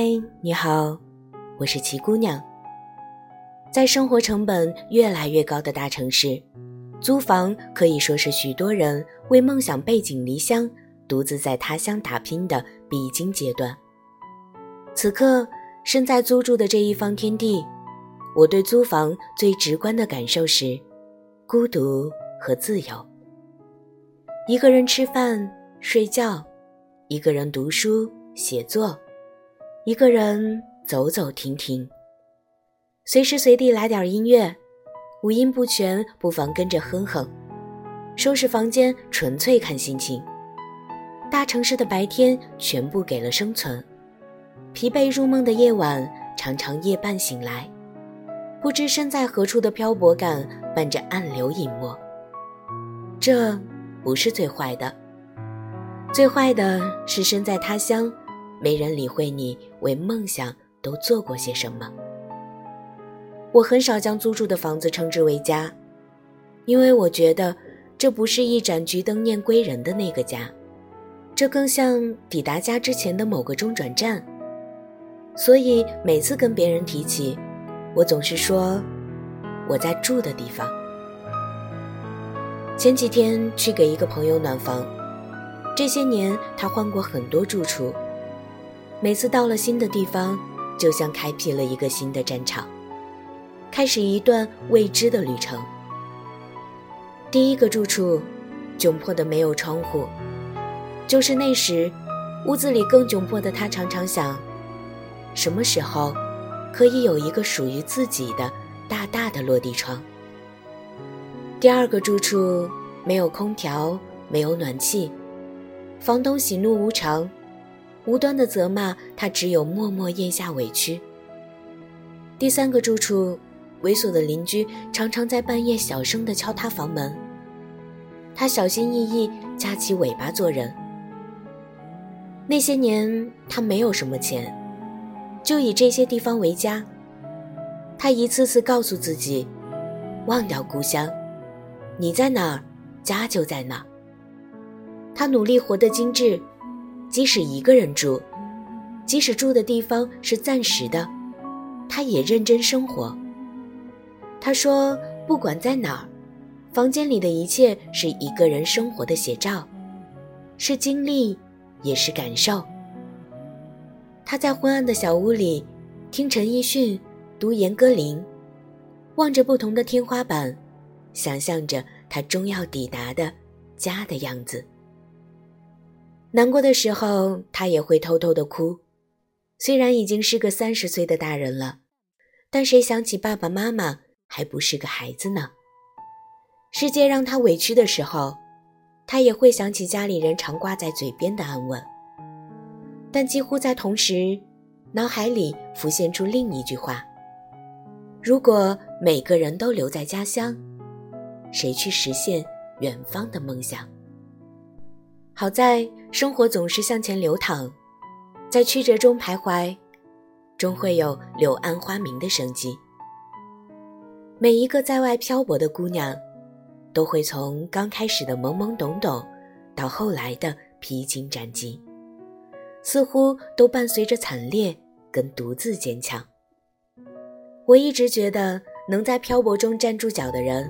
嗨，你好，我是齐姑娘。在生活成本越来越高的大城市，租房可以说是许多人为梦想背井离乡、独自在他乡打拼的必经阶段。此刻，身在租住的这一方天地，我对租房最直观的感受是孤独和自由。一个人吃饭、睡觉，一个人读书、写作。一个人走走停停，随时随地来点音乐，五音不全不妨跟着哼哼。收拾房间纯粹看心情。大城市的白天全部给了生存，疲惫入梦的夜晚常常夜半醒来，不知身在何处的漂泊感伴着暗流隐没。这不是最坏的，最坏的是身在他乡。没人理会你为梦想都做过些什么。我很少将租住的房子称之为家，因为我觉得这不是一盏橘灯念归人的那个家，这更像抵达家之前的某个中转站。所以每次跟别人提起，我总是说我在住的地方。前几天去给一个朋友暖房，这些年他换过很多住处。每次到了新的地方，就像开辟了一个新的战场，开始一段未知的旅程。第一个住处，窘迫的没有窗户。就是那时，屋子里更窘迫的他常常想：什么时候可以有一个属于自己的大大的落地窗？第二个住处，没有空调，没有暖气，房东喜怒无常。无端的责骂他，只有默默咽下委屈。第三个住处，猥琐的邻居常常在半夜小声地敲他房门。他小心翼翼夹起尾巴做人。那些年，他没有什么钱，就以这些地方为家。他一次次告诉自己，忘掉故乡，你在哪儿，家就在哪。他努力活得精致。即使一个人住，即使住的地方是暂时的，他也认真生活。他说：“不管在哪儿，房间里的一切是一个人生活的写照，是经历，也是感受。”他在昏暗的小屋里，听陈奕迅读严歌苓，望着不同的天花板，想象着他终要抵达的家的样子。难过的时候，他也会偷偷的哭。虽然已经是个三十岁的大人了，但谁想起爸爸妈妈还不是个孩子呢？世界让他委屈的时候，他也会想起家里人常挂在嘴边的安稳。但几乎在同时，脑海里浮现出另一句话：如果每个人都留在家乡，谁去实现远方的梦想？好在生活总是向前流淌，在曲折中徘徊，终会有柳暗花明的生机。每一个在外漂泊的姑娘，都会从刚开始的懵懵懂懂，到后来的披荆斩棘，似乎都伴随着惨烈跟独自坚强。我一直觉得，能在漂泊中站住脚的人，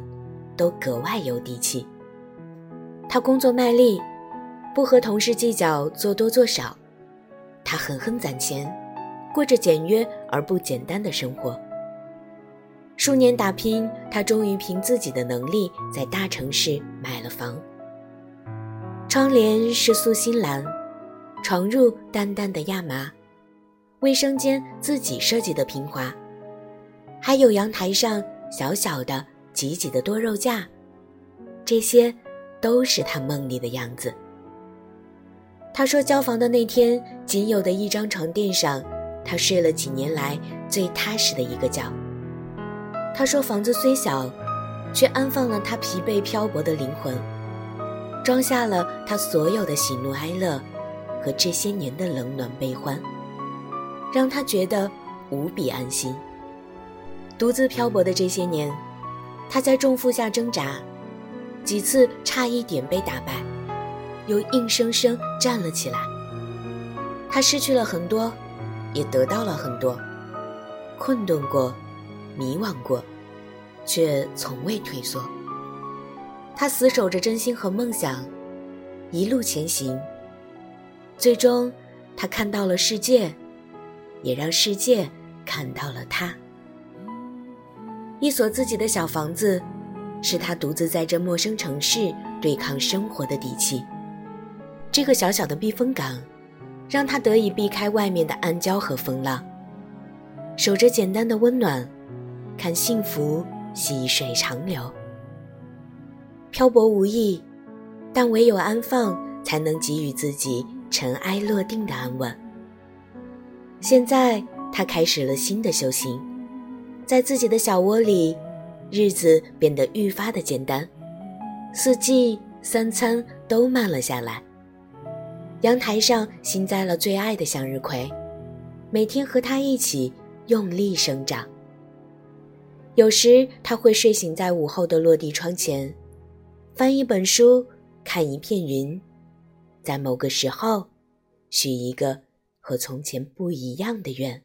都格外有底气。他工作卖力。不和同事计较做多做少，他狠狠攒钱，过着简约而不简单的生活。数年打拼，他终于凭自己的能力在大城市买了房。窗帘是素心蓝，床褥淡淡的亚麻，卫生间自己设计的平滑，还有阳台上小小的、挤挤的多肉架，这些都是他梦里的样子。他说：“交房的那天，仅有的一张床垫上，他睡了几年来最踏实的一个觉。”他说：“房子虽小，却安放了他疲惫漂泊的灵魂，装下了他所有的喜怒哀乐和这些年的冷暖悲欢，让他觉得无比安心。”独自漂泊的这些年，他在重负下挣扎，几次差一点被打败。又硬生生站了起来。他失去了很多，也得到了很多，困顿过，迷惘过，却从未退缩。他死守着真心和梦想，一路前行。最终，他看到了世界，也让世界看到了他。一所自己的小房子，是他独自在这陌生城市对抗生活的底气。这个小小的避风港，让他得以避开外面的暗礁和风浪，守着简单的温暖，看幸福细水长流。漂泊无益，但唯有安放，才能给予自己尘埃落定的安稳。现在，他开始了新的修行。在自己的小窝里，日子变得愈发的简单，四季三餐都慢了下来。阳台上新栽了最爱的向日葵，每天和它一起用力生长。有时他会睡醒在午后的落地窗前，翻一本书，看一片云，在某个时候，许一个和从前不一样的愿。